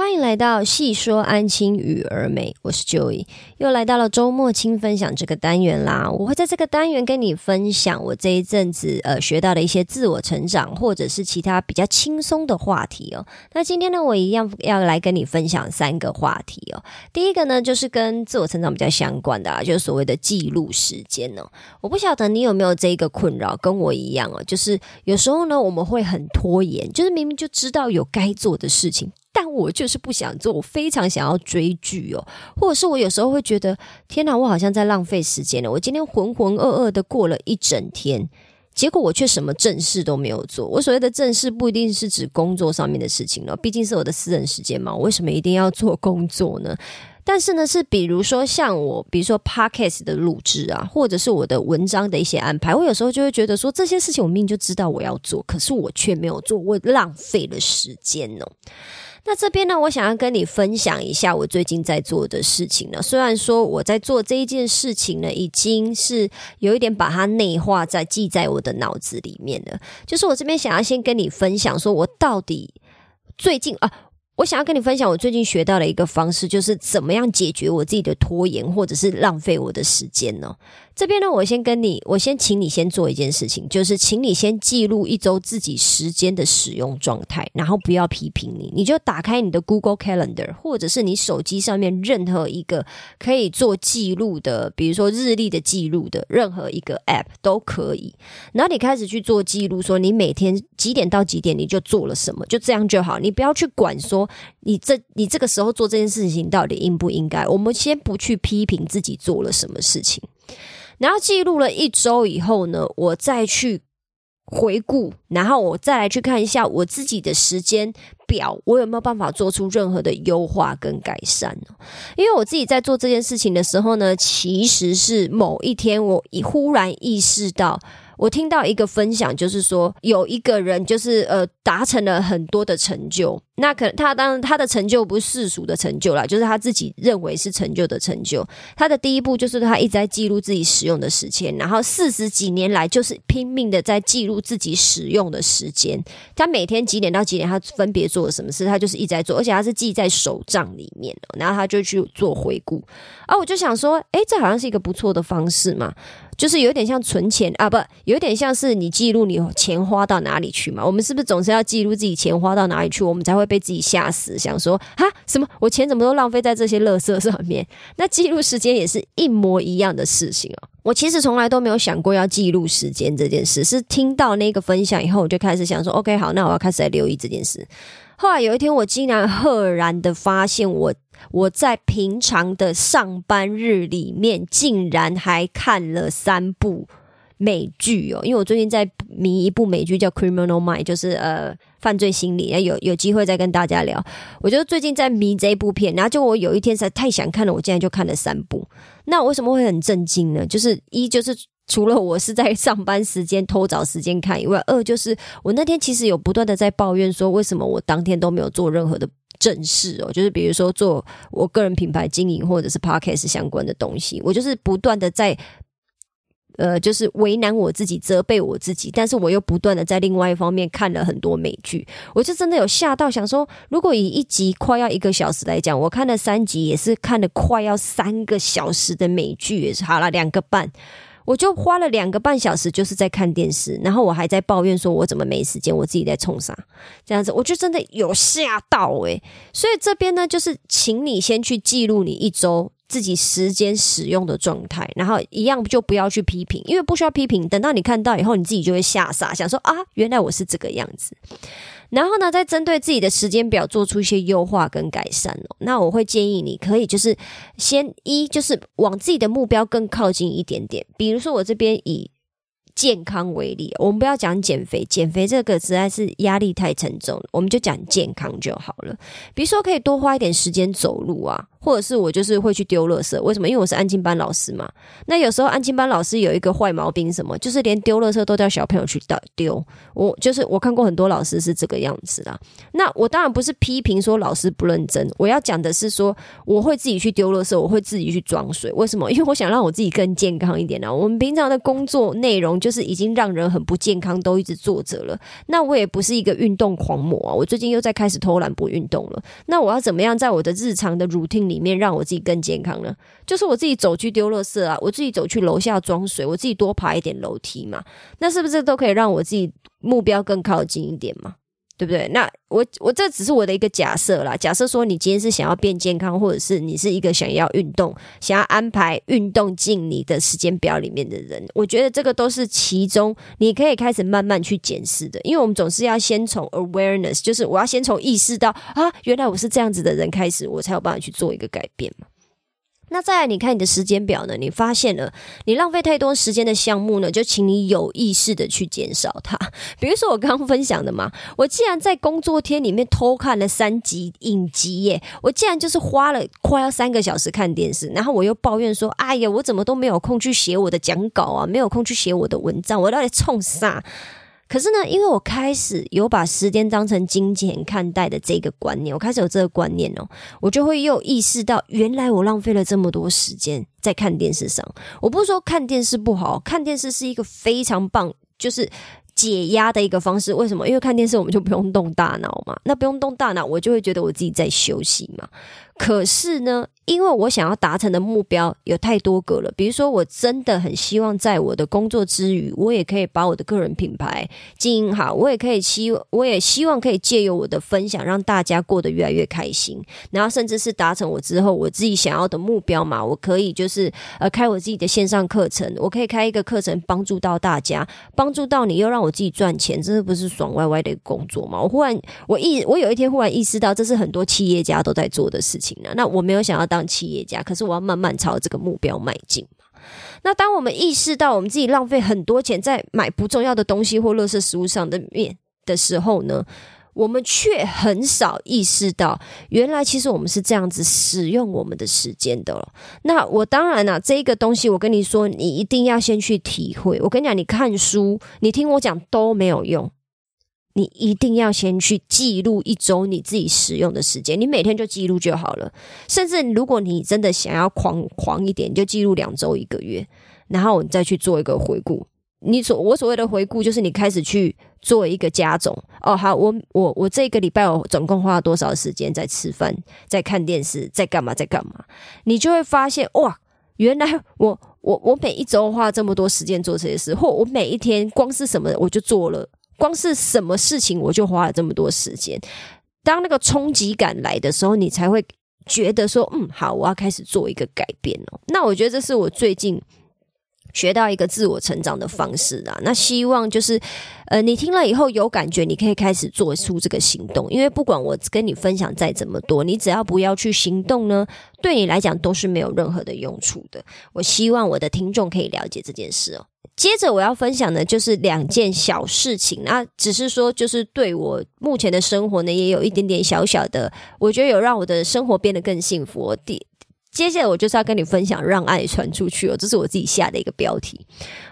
欢迎来到细说安亲与儿美，我是 Joy，又来到了周末轻分享这个单元啦。我会在这个单元跟你分享我这一阵子呃学到的一些自我成长，或者是其他比较轻松的话题哦。那今天呢，我一样要来跟你分享三个话题哦。第一个呢，就是跟自我成长比较相关的，啊，就是所谓的记录时间哦。我不晓得你有没有这一个困扰，跟我一样哦，就是有时候呢，我们会很拖延，就是明明就知道有该做的事情。但我就是不想做，我非常想要追剧哦，或者是我有时候会觉得，天哪，我好像在浪费时间了。我今天浑浑噩噩的过了一整天，结果我却什么正事都没有做。我所谓的正事不一定是指工作上面的事情了，毕竟是我的私人时间嘛。我为什么一定要做工作呢？但是呢，是比如说像我，比如说 podcast 的录制啊，或者是我的文章的一些安排，我有时候就会觉得说，这些事情我明明就知道我要做，可是我却没有做，我浪费了时间哦。那这边呢，我想要跟你分享一下我最近在做的事情呢。虽然说我在做这一件事情呢，已经是有一点把它内化在记在我的脑子里面了。就是我这边想要先跟你分享，说我到底最近啊。我想要跟你分享我最近学到的一个方式，就是怎么样解决我自己的拖延或者是浪费我的时间呢？这边呢，我先跟你，我先请你先做一件事情，就是请你先记录一周自己时间的使用状态，然后不要批评你，你就打开你的 Google Calendar，或者是你手机上面任何一个可以做记录的，比如说日历的记录的任何一个 App 都可以，然后你开始去做记录，说你每天几点到几点你就做了什么，就这样就好，你不要去管说。你这你这个时候做这件事情到底应不应该？我们先不去批评自己做了什么事情，然后记录了一周以后呢，我再去回顾，然后我再来去看一下我自己的时间表，我有没有办法做出任何的优化跟改善呢？因为我自己在做这件事情的时候呢，其实是某一天我忽然意识到。我听到一个分享，就是说有一个人，就是呃，达成了很多的成就。那可能他当他的成就不是世俗的成就啦，就是他自己认为是成就的成就。他的第一步就是他一直在记录自己使用的时间，然后四十几年来就是拼命的在记录自己使用的时间。他每天几点到几点，他分别做了什么事，他就是一直在做，而且他是记在手账里面然后他就去做回顾。啊，我就想说，哎，这好像是一个不错的方式嘛。就是有点像存钱啊，不，有点像是你记录你钱花到哪里去嘛。我们是不是总是要记录自己钱花到哪里去，我们才会被自己吓死，想说啊，什么我钱怎么都浪费在这些垃圾上面？那记录时间也是一模一样的事情哦。我其实从来都没有想过要记录时间这件事，是听到那个分享以后，我就开始想说，OK，好，那我要开始来留意这件事。后来有一天，我竟然赫然的发现我。我在平常的上班日里面，竟然还看了三部美剧哦！因为我最近在迷一部美剧叫《Criminal Mind》，就是呃犯罪心理，有有机会再跟大家聊。我就最近在迷这一部片，然后就我有一天实在太想看了，我竟然就看了三部。那我为什么会很震惊呢？就是一就是除了我是在上班时间偷找时间看以外，二就是我那天其实有不断的在抱怨说，为什么我当天都没有做任何的。正事哦，就是比如说做我个人品牌经营或者是 podcast 相关的东西，我就是不断的在呃，就是为难我自己，责备我自己，但是我又不断的在另外一方面看了很多美剧，我就真的有吓到，想说如果以一集快要一个小时来讲，我看了三集也是看了快要三个小时的美剧，也是好了两个半。我就花了两个半小时，就是在看电视，然后我还在抱怨说，我怎么没时间，我自己在冲啥这样子，我就真的有吓到诶。所以这边呢，就是请你先去记录你一周自己时间使用的状态，然后一样就不要去批评，因为不需要批评，等到你看到以后，你自己就会吓傻，想说啊，原来我是这个样子。然后呢，再针对自己的时间表做出一些优化跟改善哦。那我会建议你可以就是先一就是往自己的目标更靠近一点点。比如说我这边以健康为例，我们不要讲减肥，减肥这个实在是压力太沉重，我们就讲健康就好了。比如说可以多花一点时间走路啊，或者是我就是会去丢垃圾。为什么？因为我是安静班老师嘛。那有时候安静班老师有一个坏毛病，什么？就是连丢垃圾都叫小朋友去丢。我就是我看过很多老师是这个样子啦。那我当然不是批评说老师不认真，我要讲的是说我会自己去丢垃圾，我会自己去装水。为什么？因为我想让我自己更健康一点呢。我们平常的工作内容就是已经让人很不健康，都一直坐着了。那我也不是一个运动狂魔啊。我最近又在开始偷懒不运动了。那我要怎么样在我的日常的 routine 里面让我自己更健康呢？就是我自己走去丢垃圾啊，我自己走去楼下装水，我自己多爬一点楼梯嘛。那是不是都可以让我自己目标更靠近一点嘛？对不对？那我我这只是我的一个假设啦。假设说你今天是想要变健康，或者是你是一个想要运动、想要安排运动进你的时间表里面的人，我觉得这个都是其中你可以开始慢慢去检视的。因为我们总是要先从 awareness，就是我要先从意识到啊，原来我是这样子的人开始，我才有办法去做一个改变嘛。那再来，你看你的时间表呢？你发现了你浪费太多时间的项目呢，就请你有意识的去减少它。比如说我刚刚分享的嘛，我既然在工作天里面偷看了三集影集耶，我竟然就是花了快要三个小时看电视，然后我又抱怨说：“哎呀，我怎么都没有空去写我的讲稿啊，没有空去写我的文章，我到底冲啥？”可是呢，因为我开始有把时间当成金钱看待的这个观念，我开始有这个观念哦，我就会又意识到，原来我浪费了这么多时间在看电视上。我不是说看电视不好，看电视是一个非常棒，就是解压的一个方式。为什么？因为看电视我们就不用动大脑嘛，那不用动大脑，我就会觉得我自己在休息嘛。可是呢？因为我想要达成的目标有太多个了，比如说，我真的很希望在我的工作之余，我也可以把我的个人品牌经营好，我也可以希，我也希望可以借由我的分享，让大家过得越来越开心，然后甚至是达成我之后我自己想要的目标嘛。我可以就是呃开我自己的线上课程，我可以开一个课程帮助到大家，帮助到你又让我自己赚钱，这是不是爽歪歪的工作吗？我忽然我意我有一天忽然意识到，这是很多企业家都在做的事情呢。那我没有想要当。企业家，可是我要慢慢朝这个目标迈进。那当我们意识到我们自己浪费很多钱在买不重要的东西或垃圾食物上的面的时候呢，我们却很少意识到，原来其实我们是这样子使用我们的时间的。那我当然了，这一个东西我跟你说，你一定要先去体会。我跟你讲，你看书，你听我讲都没有用。你一定要先去记录一周你自己使用的时间，你每天就记录就好了。甚至如果你真的想要狂狂一点，你就记录两周、一个月，然后你再去做一个回顾。你所我所谓的回顾，就是你开始去做一个加总。哦，好，我我我这个礼拜我总共花了多少时间在吃饭、在看电视、在干嘛、在干嘛？你就会发现，哇，原来我我 我每一周花这么多时间做这些事，或我每一天光是什么我就做了。光是什么事情我就花了这么多时间，当那个冲击感来的时候，你才会觉得说，嗯，好，我要开始做一个改变哦。那我觉得这是我最近学到一个自我成长的方式啊。那希望就是，呃，你听了以后有感觉，你可以开始做出这个行动。因为不管我跟你分享再怎么多，你只要不要去行动呢，对你来讲都是没有任何的用处的。我希望我的听众可以了解这件事哦。接着我要分享的就是两件小事情，那只是说，就是对我目前的生活呢，也有一点点小小的，我觉得有让我的生活变得更幸福。第接下来我就是要跟你分享，让爱传出去哦，这是我自己下的一个标题。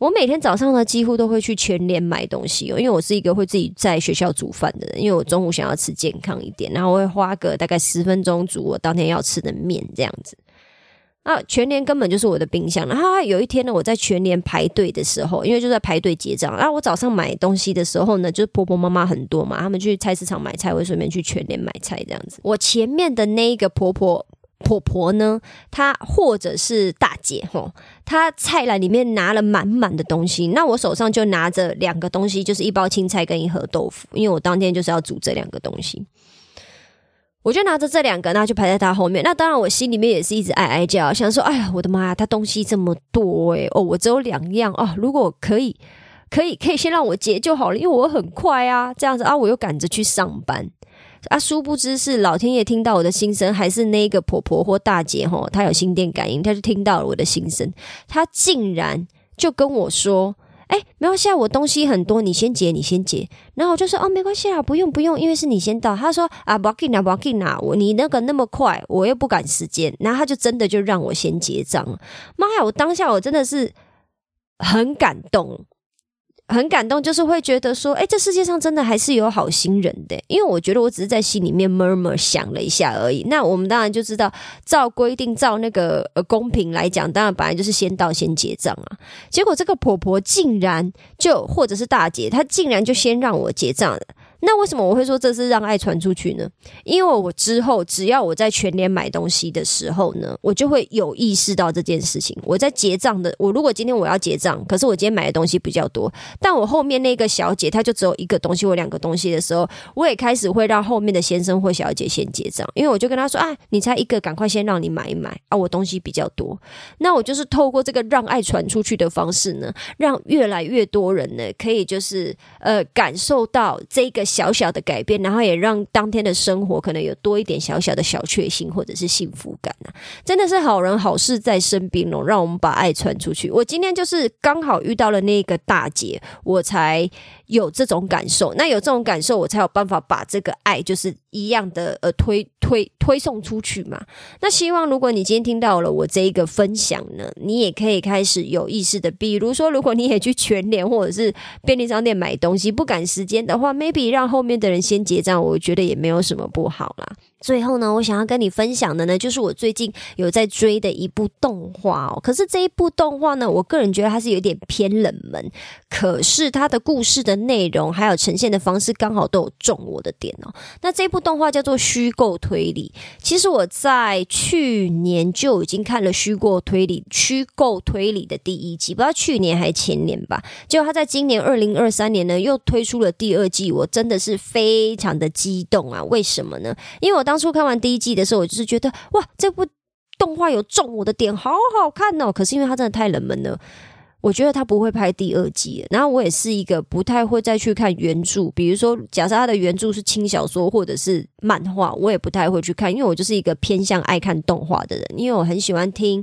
我每天早上呢，几乎都会去全联买东西哦，因为我是一个会自己在学校煮饭的人，因为我中午想要吃健康一点，然后我会花个大概十分钟煮我当天要吃的面这样子。啊，全年根本就是我的冰箱。然后有一天呢，我在全年排队的时候，因为就在排队结账。然后我早上买东西的时候呢，就是婆婆妈妈很多嘛，他们去菜市场买菜，会顺便去全年买菜这样子。我前面的那一个婆婆婆婆呢，她或者是大姐吼，她菜篮里面拿了满满的东西，那我手上就拿着两个东西，就是一包青菜跟一盒豆腐，因为我当天就是要煮这两个东西。我就拿着这两个，那就排在他后面。那当然，我心里面也是一直哀哀叫，想说：“哎呀，我的妈呀，他东西这么多诶，哦，我只有两样哦，如果可以，可以，可以先让我结就好了，因为我很快啊，这样子啊，我又赶着去上班啊。殊不知是老天爷听到我的心声，还是那个婆婆或大姐吼，她有心电感应，她就听到了我的心声，她竟然就跟我说。”哎，没关系，我东西很多，你先结，你先结。然后我就说，哦，没关系啊，不用不用，因为是你先到。他说啊，不要紧啊，不要紧啊，我你那个那么快，我又不赶时间。然后他就真的就让我先结账。妈呀，我当下我真的是很感动。很感动，就是会觉得说，哎，这世界上真的还是有好心人的。因为我觉得我只是在心里面默默想了一下而已。那我们当然就知道，照规定，照那个呃公平来讲，当然本来就是先到先结账啊。结果这个婆婆竟然就，或者是大姐，她竟然就先让我结账了。那为什么我会说这是让爱传出去呢？因为我之后只要我在全联买东西的时候呢，我就会有意识到这件事情。我在结账的，我如果今天我要结账，可是我今天买的东西比较多，但我后面那个小姐她就只有一个东西或两个东西的时候，我也开始会让后面的先生或小姐先结账，因为我就跟他说啊，你才一个，赶快先让你买一买啊，我东西比较多。那我就是透过这个让爱传出去的方式呢，让越来越多人呢，可以就是呃感受到这个。小小的改变，然后也让当天的生活可能有多一点小小的小确幸或者是幸福感啊！真的是好人好事在身边哦，让我们把爱传出去。我今天就是刚好遇到了那个大姐，我才。有这种感受，那有这种感受，我才有办法把这个爱就是一样的呃推推推送出去嘛。那希望如果你今天听到了我这一个分享呢，你也可以开始有意识的，比如说如果你也去全联或者是便利商店买东西，不赶时间的话，maybe 让后面的人先结账，我觉得也没有什么不好啦。最后呢，我想要跟你分享的呢，就是我最近有在追的一部动画哦。可是这一部动画呢，我个人觉得它是有点偏冷门，可是它的故事的内容还有呈现的方式刚好都有中我的点哦。那这部动画叫做《虚构推理》，其实我在去年就已经看了《虚构推理》虚构推理的第一季，不知道去年还是前年吧。结果他在今年二零二三年呢，又推出了第二季，我真的是非常的激动啊！为什么呢？因为我当当初看完第一季的时候，我就是觉得哇，这部动画有中我的点，好好看哦。可是因为它真的太冷门了，我觉得它不会拍第二季。然后我也是一个不太会再去看原著，比如说假设它的原著是轻小说或者是漫画，我也不太会去看，因为我就是一个偏向爱看动画的人，因为我很喜欢听。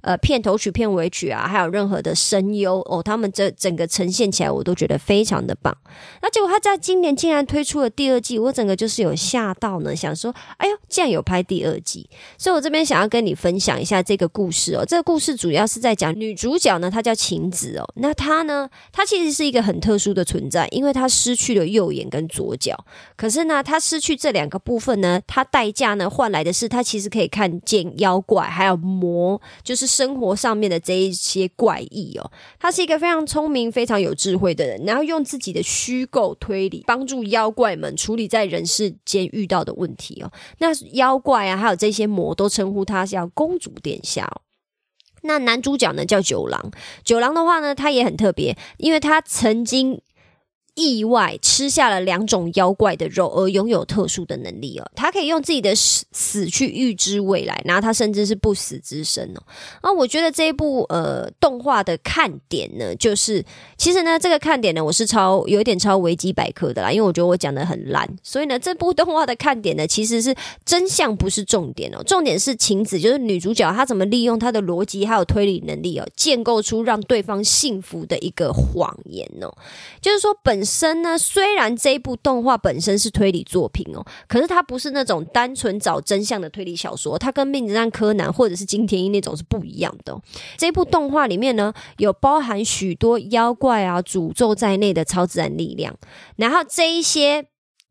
呃，片头曲、片尾曲啊，还有任何的声优哦，他们这整个呈现起来，我都觉得非常的棒。那结果他在今年竟然推出了第二季，我整个就是有吓到呢，想说，哎呦，竟然有拍第二季！所以我这边想要跟你分享一下这个故事哦。这个故事主要是在讲女主角呢，她叫晴子哦。那她呢，她其实是一个很特殊的存在，因为她失去了右眼跟左脚。可是呢，她失去这两个部分呢，她代价呢换来的是她其实可以看见妖怪，还有魔，就是。生活上面的这一些怪异哦，他是一个非常聪明、非常有智慧的人，然后用自己的虚构推理帮助妖怪们处理在人世间遇到的问题哦。那妖怪啊，还有这些魔都称呼他叫公主殿下。那男主角呢叫九郎，九郎的话呢，他也很特别，因为他曾经。意外吃下了两种妖怪的肉，而拥有特殊的能力哦。他可以用自己的死死去预知未来，然后他甚至是不死之身哦。啊，我觉得这一部呃动画的看点呢，就是其实呢这个看点呢，我是超有一点超维基百科的啦，因为我觉得我讲的很烂，所以呢这部动画的看点呢，其实是真相不是重点哦，重点是晴子就是女主角她怎么利用她的逻辑还有推理能力哦，建构出让对方幸福的一个谎言哦，就是说本。身呢？虽然这一部动画本身是推理作品哦，可是它不是那种单纯找真相的推理小说，它跟《名侦探柯南》或者是金田一那种是不一样的。这部动画里面呢，有包含许多妖怪啊、诅咒在内的超自然力量，然后这一些。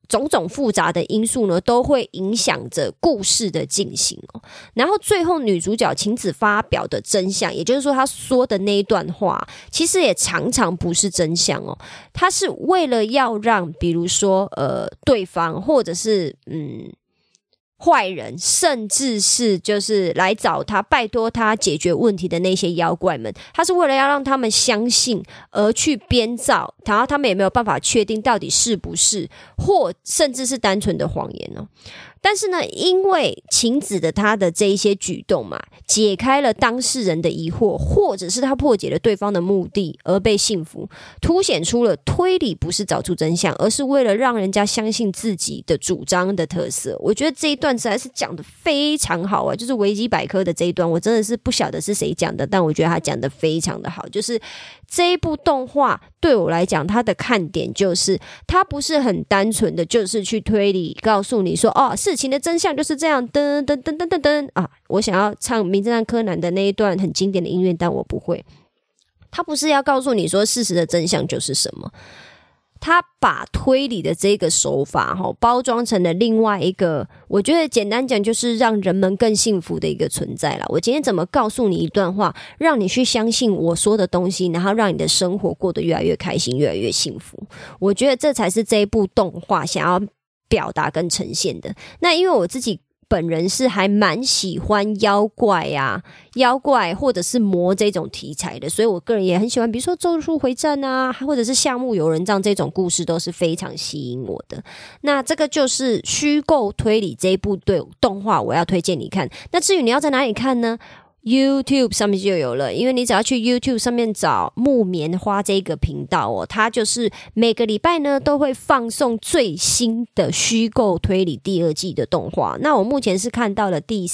种种复杂的因素呢，都会影响着故事的进行哦。然后最后女主角晴子发表的真相，也就是说她说的那一段话，其实也常常不是真相哦。她是为了要让，比如说呃，对方或者是嗯。坏人，甚至是就是来找他拜托他解决问题的那些妖怪们，他是为了要让他们相信而去编造，然后他们也没有办法确定到底是不是，或甚至是单纯的谎言哦。但是呢，因为晴子的他的这一些举动嘛，解开了当事人的疑惑，或者是他破解了对方的目的而被幸福，凸显出了推理不是找出真相，而是为了让人家相信自己的主张的特色。我觉得这一段。段实在是讲的非常好啊，就是维基百科的这一段，我真的是不晓得是谁讲的，但我觉得他讲的非常的好。就是这一部动画对我来讲，它的看点就是它不是很单纯的，就是去推理，告诉你说哦，事情的真相就是这样，噔噔噔噔噔噔啊！我想要唱《名侦探柯南》的那一段很经典的音乐，但我不会。他不是要告诉你说事实的真相就是什么。他把推理的这个手法哈包装成了另外一个，我觉得简单讲就是让人们更幸福的一个存在了。我今天怎么告诉你一段话，让你去相信我说的东西，然后让你的生活过得越来越开心，越来越幸福？我觉得这才是这一部动画想要表达跟呈现的。那因为我自己。本人是还蛮喜欢妖怪呀、妖怪或者是魔这种题材的，所以我个人也很喜欢，比如说《咒术回战》啊，或者是《夏目友人帐》这种故事都是非常吸引我的。那这个就是虚构推理这一部对动画，我要推荐你看。那至于你要在哪里看呢？YouTube 上面就有了，因为你只要去 YouTube 上面找木棉花这个频道哦，它就是每个礼拜呢都会放送最新的虚构推理第二季的动画。那我目前是看到了第。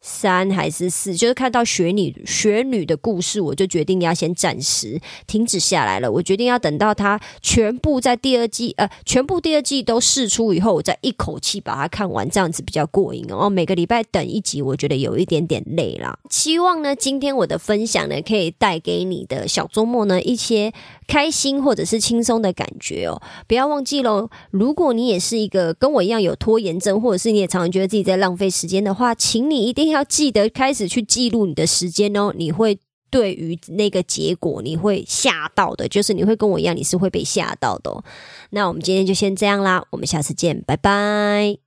三还是四，就是看到雪女雪女的故事，我就决定要先暂时停止下来了。我决定要等到它全部在第二季，呃，全部第二季都试出以后，我再一口气把它看完，这样子比较过瘾哦。每个礼拜等一集，我觉得有一点点累啦。希望呢，今天我的分享呢，可以带给你的小周末呢一些。开心或者是轻松的感觉哦，不要忘记喽。如果你也是一个跟我一样有拖延症，或者是你也常常觉得自己在浪费时间的话，请你一定要记得开始去记录你的时间哦。你会对于那个结果你会吓到的，就是你会跟我一样，你是会被吓到的。那我们今天就先这样啦，我们下次见，拜拜。